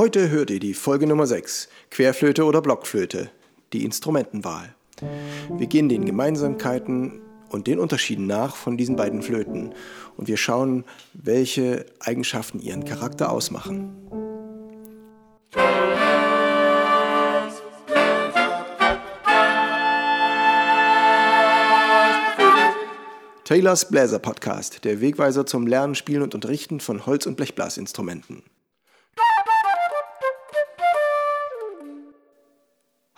Heute hört ihr die Folge Nummer 6, Querflöte oder Blockflöte, die Instrumentenwahl. Wir gehen den Gemeinsamkeiten und den Unterschieden nach von diesen beiden Flöten und wir schauen, welche Eigenschaften ihren Charakter ausmachen. Taylors Bläser Podcast, der Wegweiser zum Lernen, Spielen und Unterrichten von Holz- und Blechblasinstrumenten.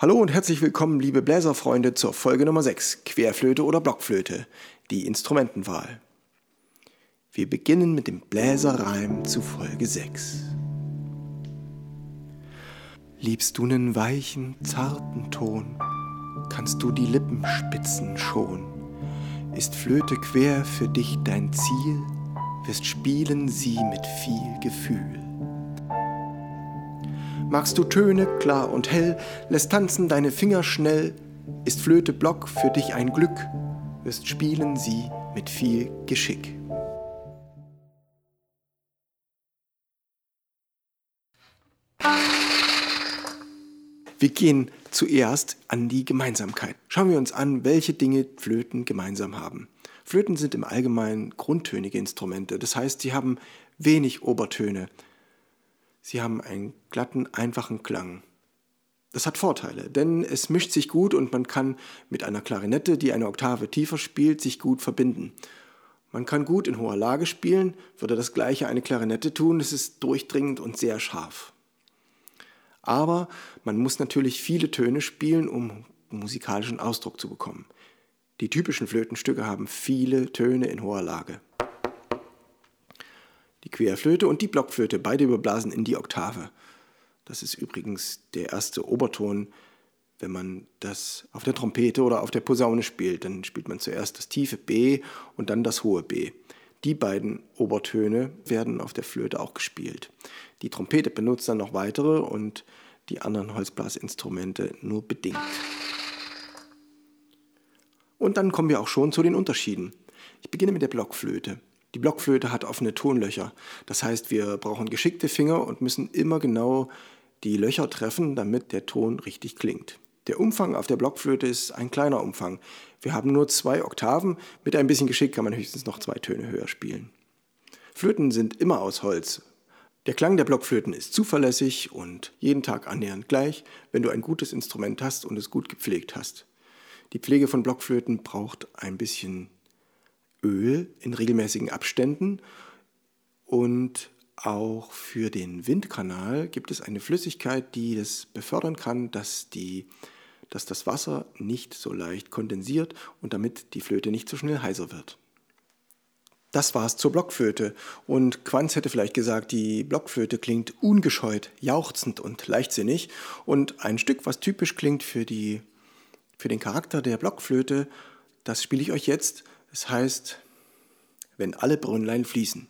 Hallo und herzlich willkommen, liebe Bläserfreunde, zur Folge Nummer 6, Querflöte oder Blockflöte, die Instrumentenwahl. Wir beginnen mit dem Bläserreim zu Folge 6. Liebst du nen weichen, zarten Ton, kannst du die Lippenspitzen schon ist Flöte quer für dich dein Ziel, wirst spielen sie mit viel Gefühl. Magst du Töne klar und hell, lässt tanzen deine Finger schnell, ist Flöte Block für dich ein Glück, wirst spielen sie mit viel Geschick. Wir gehen zuerst an die Gemeinsamkeit. Schauen wir uns an, welche Dinge Flöten gemeinsam haben. Flöten sind im Allgemeinen grundtönige Instrumente, das heißt, sie haben wenig Obertöne. Sie haben einen glatten, einfachen Klang. Das hat Vorteile, denn es mischt sich gut und man kann mit einer Klarinette, die eine Oktave tiefer spielt, sich gut verbinden. Man kann gut in hoher Lage spielen, würde das gleiche eine Klarinette tun, es ist durchdringend und sehr scharf. Aber man muss natürlich viele Töne spielen, um musikalischen Ausdruck zu bekommen. Die typischen Flötenstücke haben viele Töne in hoher Lage. Die Querflöte und die Blockflöte, beide überblasen in die Oktave. Das ist übrigens der erste Oberton, wenn man das auf der Trompete oder auf der Posaune spielt. Dann spielt man zuerst das tiefe B und dann das hohe B. Die beiden Obertöne werden auf der Flöte auch gespielt. Die Trompete benutzt dann noch weitere und die anderen Holzblasinstrumente nur bedingt. Und dann kommen wir auch schon zu den Unterschieden. Ich beginne mit der Blockflöte. Die Blockflöte hat offene Tonlöcher. Das heißt, wir brauchen geschickte Finger und müssen immer genau die Löcher treffen, damit der Ton richtig klingt. Der Umfang auf der Blockflöte ist ein kleiner Umfang. Wir haben nur zwei Oktaven. Mit ein bisschen Geschick kann man höchstens noch zwei Töne höher spielen. Flöten sind immer aus Holz. Der Klang der Blockflöten ist zuverlässig und jeden Tag annähernd gleich, wenn du ein gutes Instrument hast und es gut gepflegt hast. Die Pflege von Blockflöten braucht ein bisschen Öl in regelmäßigen Abständen und auch für den Windkanal gibt es eine Flüssigkeit, die das befördern kann, dass, die, dass das Wasser nicht so leicht kondensiert und damit die Flöte nicht so schnell heiser wird. Das war's zur Blockflöte. Und Quanz hätte vielleicht gesagt, die Blockflöte klingt ungescheut, jauchzend und leichtsinnig. Und ein Stück, was typisch klingt für, die, für den Charakter der Blockflöte, das spiele ich euch jetzt. Es heißt, wenn alle Brünnlein fließen.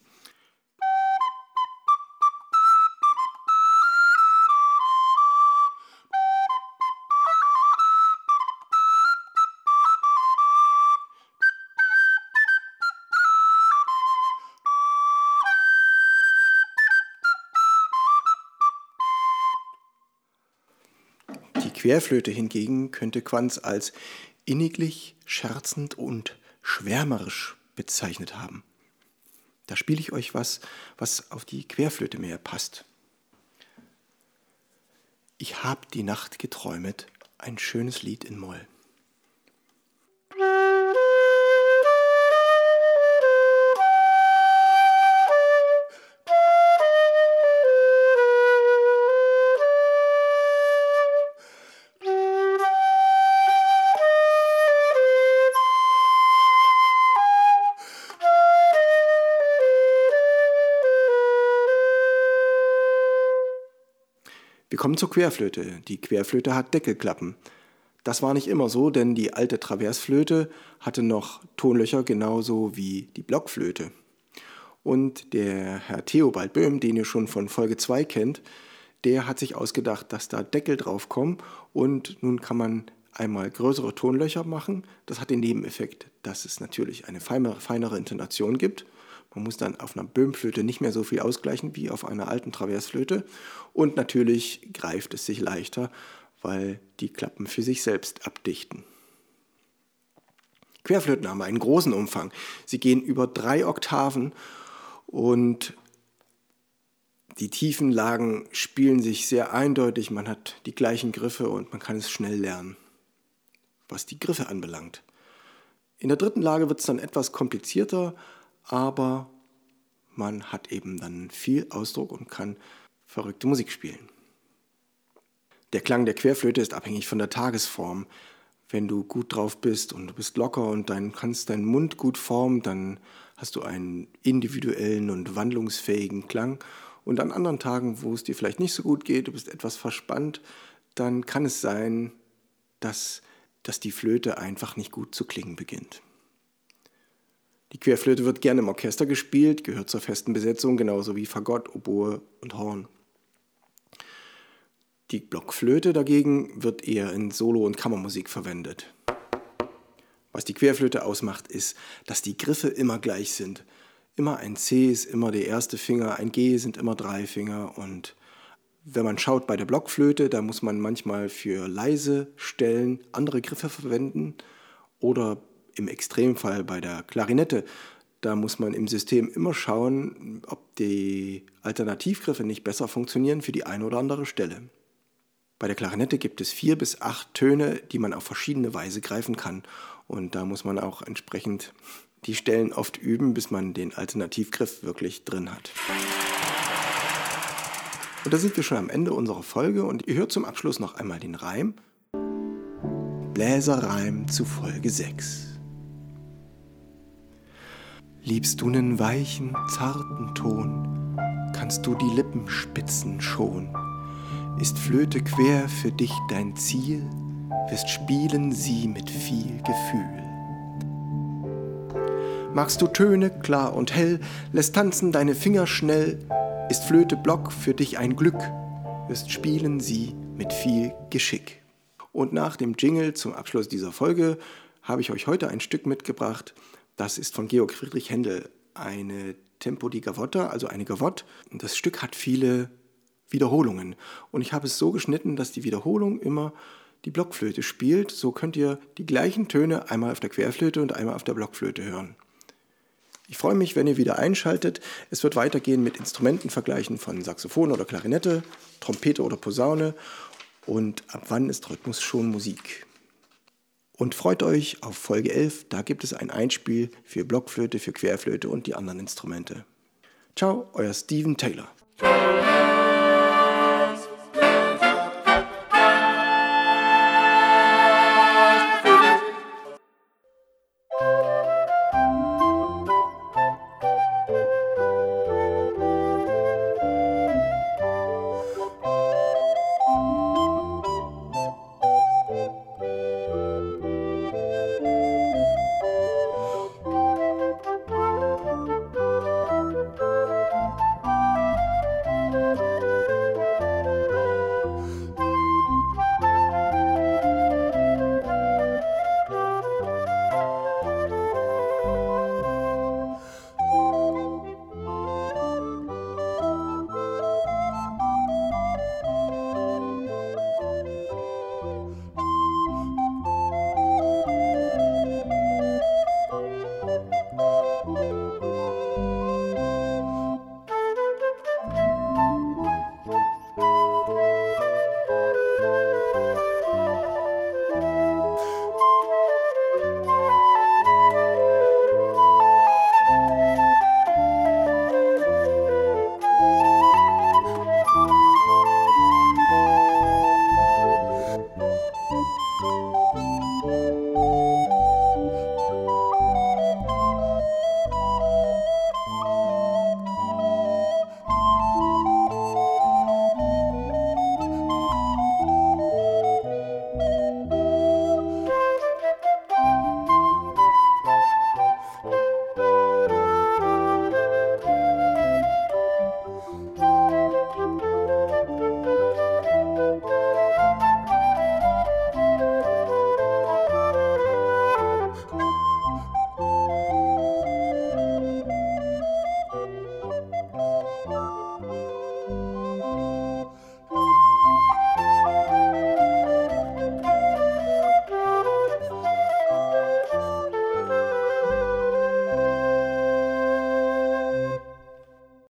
Querflöte hingegen könnte Quanz als inniglich, scherzend und schwärmerisch bezeichnet haben. Da spiele ich euch was, was auf die Querflöte mehr passt. Ich hab die Nacht geträumet, ein schönes Lied in Moll. Wir kommen zur Querflöte. Die Querflöte hat Deckelklappen. Das war nicht immer so, denn die alte Traversflöte hatte noch Tonlöcher genauso wie die Blockflöte. Und der Herr Theobald Böhm, den ihr schon von Folge 2 kennt, der hat sich ausgedacht, dass da Deckel drauf kommen und nun kann man einmal größere Tonlöcher machen. Das hat den Nebeneffekt, dass es natürlich eine feinere Intonation gibt Man muss dann auf einer Böhmflöte nicht mehr so viel ausgleichen wie auf einer alten Traversflöte. Und natürlich greift es sich leichter, weil die Klappen für sich selbst abdichten. Querflöten haben einen großen Umfang. Sie gehen über drei Oktaven und die tiefen Lagen spielen sich sehr eindeutig. Man hat die gleichen Griffe und man kann es schnell lernen, was die Griffe anbelangt. In der dritten Lage wird es dann etwas komplizierter, aber man hat eben dann viel Ausdruck und kann verrückte Musik spielen. Der Klang der Querflöte ist abhängig von der Tagesform. Wenn du gut drauf bist und du bist locker und dann kannst deinen Mund gut formen, dann hast du einen individuellen und wandlungsfähigen Klang. Und an anderen Tagen, wo es dir vielleicht nicht so gut geht, du bist etwas verspannt, dann kann es sein, dass dass die Flöte einfach nicht gut zu klingen beginnt. Die Querflöte wird gerne im Orchester gespielt, gehört zur festen Besetzung, genauso wie Fagott, Oboe und Horn. Die Blockflöte dagegen wird eher in Solo- und Kammermusik verwendet. Was die Querflöte ausmacht, ist, dass die Griffe immer gleich sind. Immer ein C ist immer der erste Finger, ein G sind immer drei Finger und wenn man schaut bei der Blockflöte, da muss man manchmal für leise Stellen andere Griffe verwenden oder im Extremfall bei der Klarinette, da muss man im System immer schauen, ob die Alternativgriffe nicht besser funktionieren für die eine oder andere Stelle. Bei der Klarinette gibt es vier bis acht Töne, die man auf verschiedene Weise greifen kann. Und da muss man auch entsprechend die Stellen oft üben, bis man den Alternativgriff wirklich drin hat. Und da sind wir schon am Ende unserer Folge und ihr hört zum Abschluss noch einmal den Reim. Bläserreim zu Folge 6. Liebst du nen weichen, zarten Ton, kannst du die Lippen spitzen schon. Ist Flöte quer für dich dein Ziel, wirst spielen sie mit viel Gefühl. Magst du Töne klar und hell, lässt tanzen deine Finger schnell, ist Flöte Block für dich ein Glück, wirst spielen sie mit viel Geschick. Und nach dem Jingle zum Abschluss dieser Folge habe ich euch heute ein Stück mitgebracht. Das ist von Georg Friedrich Händel, eine Tempo di Gavotta, also eine Gavotte. Und das Stück hat viele Wiederholungen. Und ich habe es so geschnitten, dass die Wiederholung immer die Blockflöte spielt. So könnt ihr die gleichen Töne einmal auf der Querflöte und einmal auf der Blockflöte hören. Ich freue mich, wenn ihr wieder einschaltet. Es wird weitergehen mit Instrumentenvergleichen von Saxophon oder Klarinette, Trompete oder Posaune und ab wann ist Rhythmus schon Musik. Und freut euch auf Folge 11, da gibt es ein Einspiel für Blockflöte, für Querflöte und die anderen Instrumente. Ciao, euer Steven Taylor.